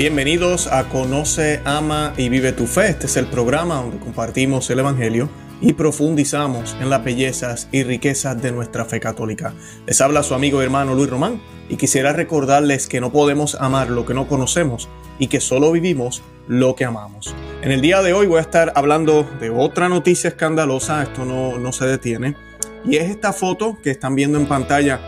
Bienvenidos a Conoce, Ama y Vive tu Fe. Este es el programa donde compartimos el Evangelio y profundizamos en las bellezas y riquezas de nuestra fe católica. Les habla su amigo y hermano Luis Román y quisiera recordarles que no podemos amar lo que no conocemos y que solo vivimos lo que amamos. En el día de hoy voy a estar hablando de otra noticia escandalosa, esto no, no se detiene, y es esta foto que están viendo en pantalla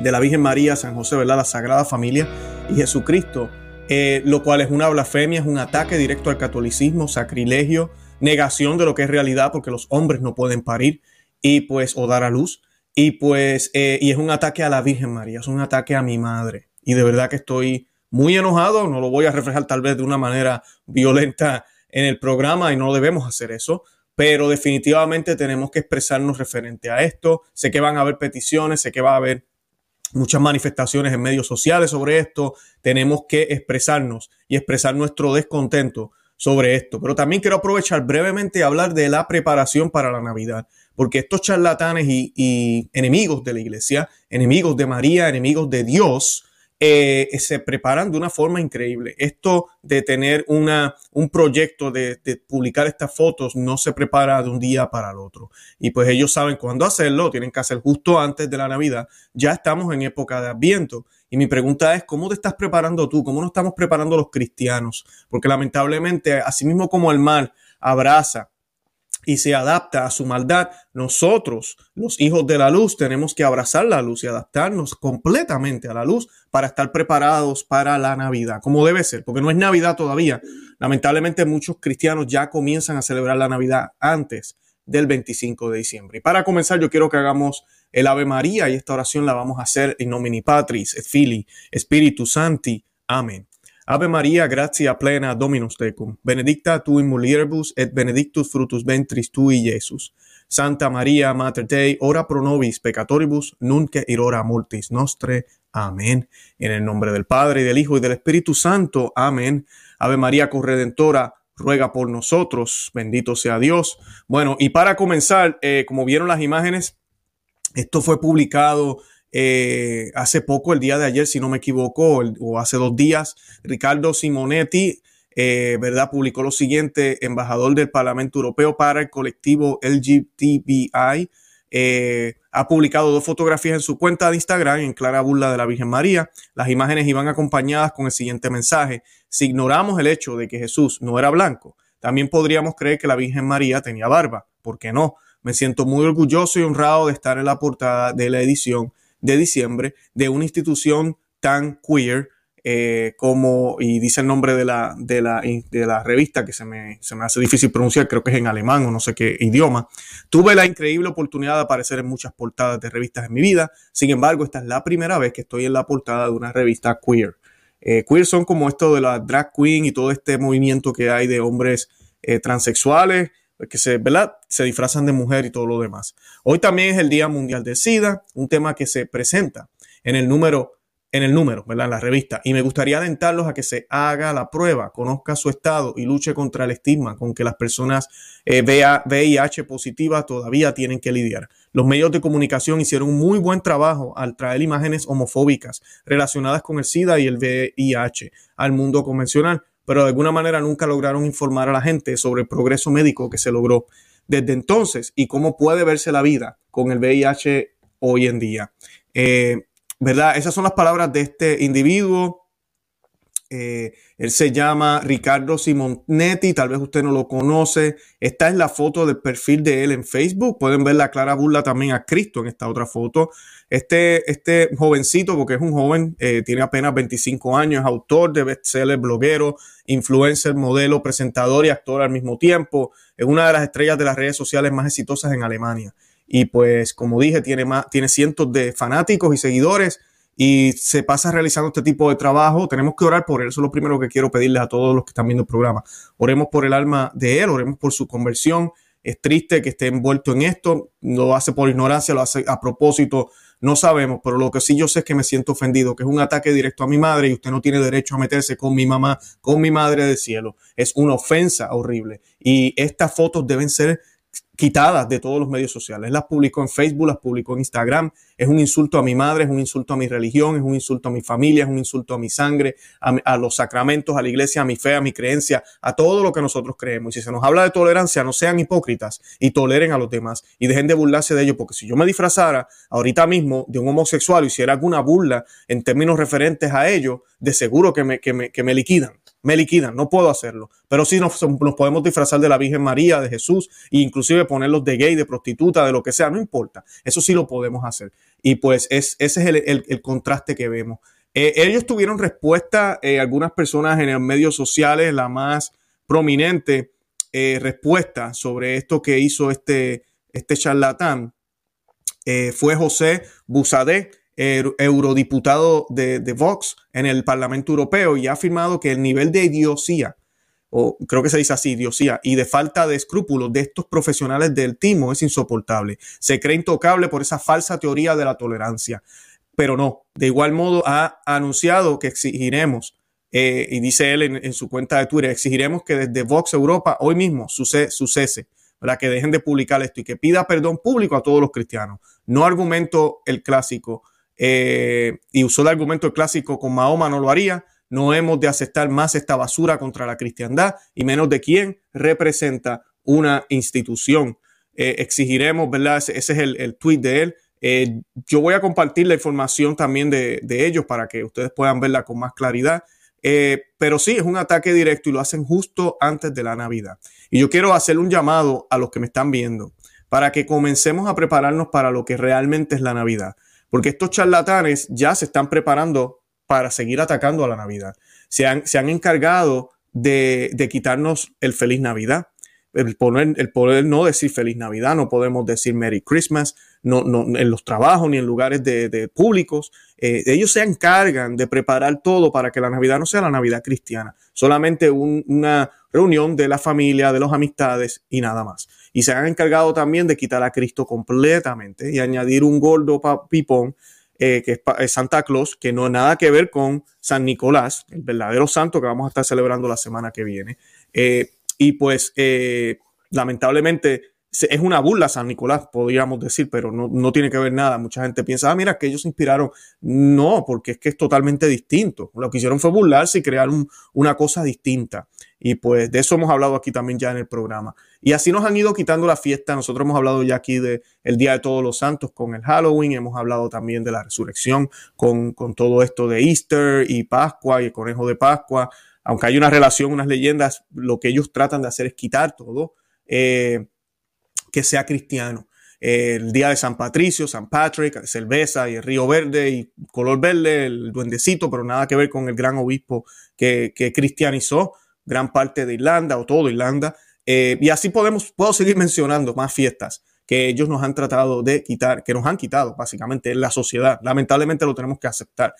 de la Virgen María, San José, ¿verdad? La Sagrada Familia y Jesucristo eh, lo cual es una blasfemia, es un ataque directo al catolicismo, sacrilegio, negación de lo que es realidad, porque los hombres no pueden parir y pues o dar a luz. Y pues, eh, y es un ataque a la Virgen María, es un ataque a mi madre. Y de verdad que estoy muy enojado, no lo voy a reflejar tal vez de una manera violenta en el programa y no debemos hacer eso, pero definitivamente tenemos que expresarnos referente a esto. Sé que van a haber peticiones, sé que va a haber muchas manifestaciones en medios sociales sobre esto. Tenemos que expresarnos y expresar nuestro descontento sobre esto. Pero también quiero aprovechar brevemente y hablar de la preparación para la Navidad, porque estos charlatanes y, y enemigos de la iglesia, enemigos de María, enemigos de Dios, eh, se preparan de una forma increíble. Esto de tener una, un proyecto de, publicar estas fotos no se prepara de un día para el otro. Y pues ellos saben cuándo hacerlo, tienen que hacer justo antes de la Navidad. Ya estamos en época de Adviento. Y mi pregunta es, ¿cómo te estás preparando tú? ¿Cómo nos estamos preparando los cristianos? Porque lamentablemente, así mismo como el mal abraza y se adapta a su maldad, nosotros, los hijos de la luz, tenemos que abrazar la luz y adaptarnos completamente a la luz para estar preparados para la Navidad, como debe ser, porque no es Navidad todavía. Lamentablemente muchos cristianos ya comienzan a celebrar la Navidad antes del 25 de diciembre. Y para comenzar, yo quiero que hagamos el Ave María y esta oración la vamos a hacer en nomini Patris, et Filii, Spiritus Santi. Amén. Ave María, gratia plena Dominus tecum, benedicta tu in mulieribus et benedictus fructus ventris tui, Iesus. Santa María, Mater Dei, ora pro nobis peccatoribus, nunc et hora mortis nostre. Amén. En el nombre del Padre, y del Hijo, y del Espíritu Santo. Amén. Ave María, corredentora, ruega por nosotros. Bendito sea Dios. Bueno, y para comenzar, eh, como vieron las imágenes, esto fue publicado eh, hace poco, el día de ayer, si no me equivoco, o hace dos días, Ricardo Simonetti, eh, ¿verdad? Publicó lo siguiente, embajador del Parlamento Europeo para el colectivo LGTBI. Eh, ha publicado dos fotografías en su cuenta de Instagram en clara burla de la Virgen María. Las imágenes iban acompañadas con el siguiente mensaje. Si ignoramos el hecho de que Jesús no era blanco, también podríamos creer que la Virgen María tenía barba. ¿Por qué no? Me siento muy orgulloso y honrado de estar en la portada de la edición de diciembre de una institución tan queer eh, como, y dice el nombre de la, de la, de la revista que se me, se me hace difícil pronunciar, creo que es en alemán o no sé qué idioma. Tuve la increíble oportunidad de aparecer en muchas portadas de revistas en mi vida, sin embargo, esta es la primera vez que estoy en la portada de una revista queer. Eh, queer son como esto de la drag queen y todo este movimiento que hay de hombres eh, transexuales, que se, ¿verdad? se disfrazan de mujer y todo lo demás. Hoy también es el Día Mundial de SIDA, un tema que se presenta en el número, en el número, ¿verdad? En la revista. Y me gustaría alentarlos a que se haga la prueba, conozca su estado y luche contra el estigma con que las personas eh, VIH positivas todavía tienen que lidiar. Los medios de comunicación hicieron un muy buen trabajo al traer imágenes homofóbicas relacionadas con el SIDA y el VIH al mundo convencional pero de alguna manera nunca lograron informar a la gente sobre el progreso médico que se logró desde entonces y cómo puede verse la vida con el VIH hoy en día. Eh, ¿Verdad? Esas son las palabras de este individuo. Eh, él se llama Ricardo Simonetti, tal vez usted no lo conoce. Esta es la foto del perfil de él en Facebook. Pueden ver la clara burla también a Cristo en esta otra foto. Este, este jovencito, porque es un joven, eh, tiene apenas 25 años, es autor de bestsellers, bloguero, influencer, modelo, presentador y actor al mismo tiempo. Es una de las estrellas de las redes sociales más exitosas en Alemania. Y pues, como dije, tiene, más, tiene cientos de fanáticos y seguidores y se pasa realizando este tipo de trabajo. Tenemos que orar por él. Eso es lo primero que quiero pedirles a todos los que están viendo el programa. Oremos por el alma de él, oremos por su conversión. Es triste que esté envuelto en esto. Lo hace por ignorancia, lo hace a propósito. No sabemos, pero lo que sí yo sé es que me siento ofendido, que es un ataque directo a mi madre y usted no tiene derecho a meterse con mi mamá, con mi madre del cielo. Es una ofensa horrible. Y estas fotos deben ser quitadas de todos los medios sociales. Las publicó en Facebook, las publicó en Instagram. Es un insulto a mi madre, es un insulto a mi religión, es un insulto a mi familia, es un insulto a mi sangre, a, los sacramentos, a la iglesia, a mi fe, a mi creencia, a todo lo que nosotros creemos. Y si se nos habla de tolerancia, no sean hipócritas y toleren a los demás y dejen de burlarse de ellos, porque si yo me disfrazara ahorita mismo de un homosexual y hiciera alguna burla en términos referentes a ellos, de seguro que me, que me, que me liquidan me liquidan, no puedo hacerlo. Pero sí nos, podemos disfrazar de la Virgen María, de Jesús, e inclusive ponerlos de gay, de prostituta, de lo que sea, no importa. Eso sí lo podemos hacer. Y pues es, ese es el, contraste que vemos. Eh, ellos tuvieron respuesta, eh, algunas personas en los medios sociales, la más prominente eh, respuesta sobre esto que hizo este, este charlatán fue José Busadé eurodiputado de, Vox en el Parlamento Europeo y ha afirmado que el nivel de idiosía, o creo que se dice así, idiosía, y de falta de escrúpulos de estos profesionales del timo es insoportable. Se cree intocable por esa falsa teoría de la tolerancia. Pero no, de igual modo ha anunciado que exigiremos, eh, y dice él en, su cuenta de Twitter, exigiremos que desde Vox Europa hoy mismo sucese, para que dejen de publicar esto y que pida perdón público a todos los cristianos. No argumento el clásico eh, y usó el argumento clásico con Mahoma no lo haría, no hemos de aceptar más esta basura contra la cristiandad y menos de quien representa una institución. Eh, exigiremos, ¿verdad? Ese, es el, el, tweet de él. Eh, yo voy a compartir la información también de, de, ellos para que ustedes puedan verla con más claridad. pero sí, es un ataque directo y lo hacen justo antes de la Navidad. Y yo quiero hacer un llamado a los que me están viendo para que comencemos a prepararnos para lo que realmente es la Navidad porque estos charlatanes ya se están preparando para seguir atacando a la Navidad. Se han, se han encargado de, quitarnos el feliz Navidad. El poder, el poder no decir feliz Navidad, no podemos decir Merry Christmas, no, no en los trabajos ni en lugares de, públicos. Eh, ellos se encargan de preparar todo para que la Navidad no sea la Navidad cristiana, solamente una reunión de la familia, de los amistades y nada más y se han encargado también de quitar a Cristo completamente y añadir un gordo pipón eh, que es Santa Claus, que no nada que ver con San Nicolás, el verdadero santo que vamos a estar celebrando la semana que viene. Eh, y pues, eh, lamentablemente, es una burla San Nicolás, podríamos decir, pero no, no, tiene que ver nada. Mucha gente piensa, ah, mira, que ellos se inspiraron. No, porque es que es totalmente distinto. Lo que hicieron fue burlarse y crear una cosa distinta. Y pues de eso hemos hablado aquí también ya en el programa. Y así nos han ido quitando la fiesta. Nosotros hemos hablado ya aquí del el Día de Todos los Santos con el Halloween. Hemos hablado también de la resurrección con, con todo esto de Easter y Pascua y el conejo de Pascua. Aunque hay una relación, unas leyendas, lo que ellos tratan de hacer es quitar todo. Eh, que sea cristiano. El día de San Patricio, San Patrick, cerveza y el río verde y color verde, el duendecito, pero nada que ver con el gran obispo que, cristianizó gran parte de Irlanda o todo Irlanda. Eh, y así podemos, puedo seguir mencionando más fiestas que ellos nos han tratado de quitar, que nos han quitado básicamente en la sociedad. Lamentablemente lo tenemos que aceptar.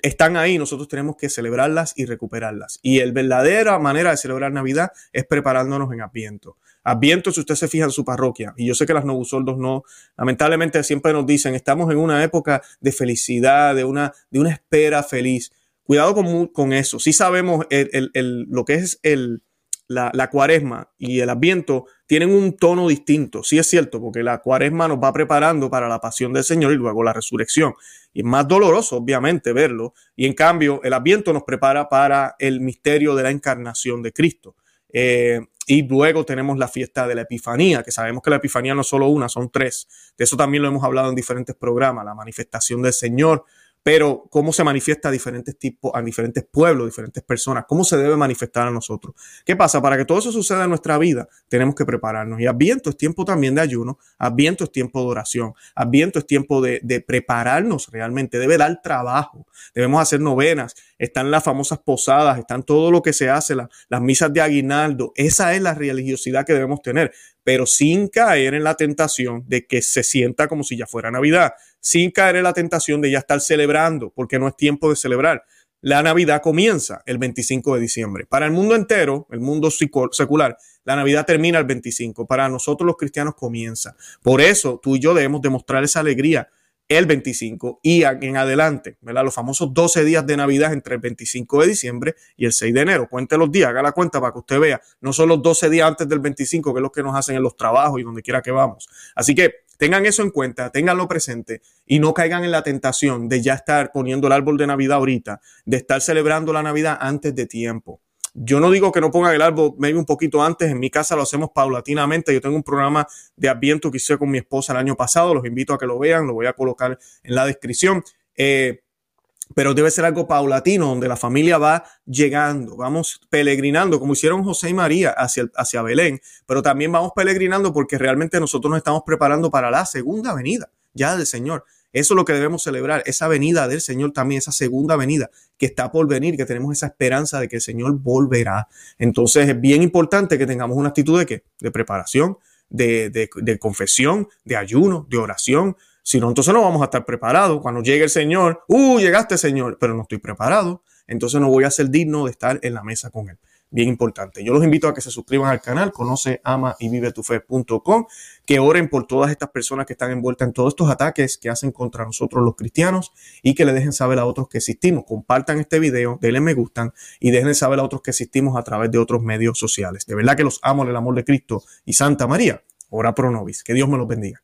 Están ahí, nosotros tenemos que celebrarlas y recuperarlas. Y el verdadera manera de celebrar Navidad es preparándonos en Adviento. Adviento, si usted se fija en su parroquia, y yo sé que las novusoldos no, lamentablemente siempre nos dicen, estamos en una época de felicidad, de una, de una espera feliz. Cuidado con, con eso. Si sabemos lo que es el, la, la, cuaresma y el adviento tienen un tono distinto. Sí es cierto, porque la cuaresma nos va preparando para la pasión del Señor y luego la resurrección. Y es más doloroso, obviamente, verlo. Y en cambio, el adviento nos prepara para el misterio de la encarnación de Cristo. Eh, y luego tenemos la fiesta de la Epifanía, que sabemos que la Epifanía no es solo una, son tres. De eso también lo hemos hablado en diferentes programas, la manifestación del Señor, pero cómo se manifiesta a diferentes tipos, a diferentes pueblos, diferentes personas, cómo se debe manifestar a nosotros. ¿Qué pasa? Para que todo eso suceda en nuestra vida, tenemos que prepararnos. Y Adviento es tiempo también de ayuno, Adviento es tiempo de oración, Adviento es tiempo de, prepararnos realmente, debe dar trabajo, debemos hacer novenas, están las famosas posadas, están todo lo que se hace, las misas de aguinaldo. Esa es la religiosidad que debemos tener, pero sin caer en la tentación de que se sienta como si ya fuera Navidad sin caer en la tentación de ya estar celebrando, porque no es tiempo de celebrar. La Navidad comienza el 25 de diciembre. Para el mundo entero, el mundo secular, la Navidad termina el 25. Para nosotros los cristianos comienza. Por eso tú y yo debemos demostrar esa alegría el 25 y en adelante, ¿verdad? Los famosos 12 días de Navidad entre el 25 de diciembre y el 6 de enero. Cuente los días, haga la cuenta para que usted vea. No son los 12 días antes del 25, que es lo que nos hacen en los trabajos y donde quiera que vamos. Así que tengan eso en cuenta, tenganlo presente y no caigan en la tentación de ya estar poniendo el árbol de Navidad ahorita, de estar celebrando la Navidad antes de tiempo. Yo no digo que no pongan el árbol maybe un poquito antes, en mi casa lo hacemos paulatinamente. Yo tengo un programa de Adviento que hice con mi esposa el año pasado, los invito a que lo vean, lo voy a colocar en la descripción. Eh, pero debe ser algo paulatino, donde la familia va llegando, vamos peregrinando, como hicieron José y María hacia, hacia Belén, pero también vamos peregrinando porque realmente nosotros nos estamos preparando para la segunda venida ya del Señor. Eso es lo que debemos celebrar, esa venida del Señor también, esa segunda venida que está por venir, que tenemos esa esperanza de que el Señor volverá. Entonces es bien importante que tengamos una actitud de qué? De preparación, de, de, confesión, de ayuno, de oración. Si no, entonces no vamos a estar preparados. Cuando llegue el Señor, ¡uh! Llegaste, Señor, pero no estoy preparado. Entonces no voy a ser digno de estar en la mesa con Él bien importante. Yo los invito a que se suscriban al canal, conoce, ama y vive tu fe.com, que oren por todas estas personas que están envueltas en todos estos ataques que hacen contra nosotros los cristianos y que le dejen saber a otros que existimos. Compartan este video, denle me gustan y dejen saber a otros que existimos a través de otros medios sociales. De verdad que los amo en el amor de Cristo y Santa María. Ora pro nobis. Que Dios me los bendiga.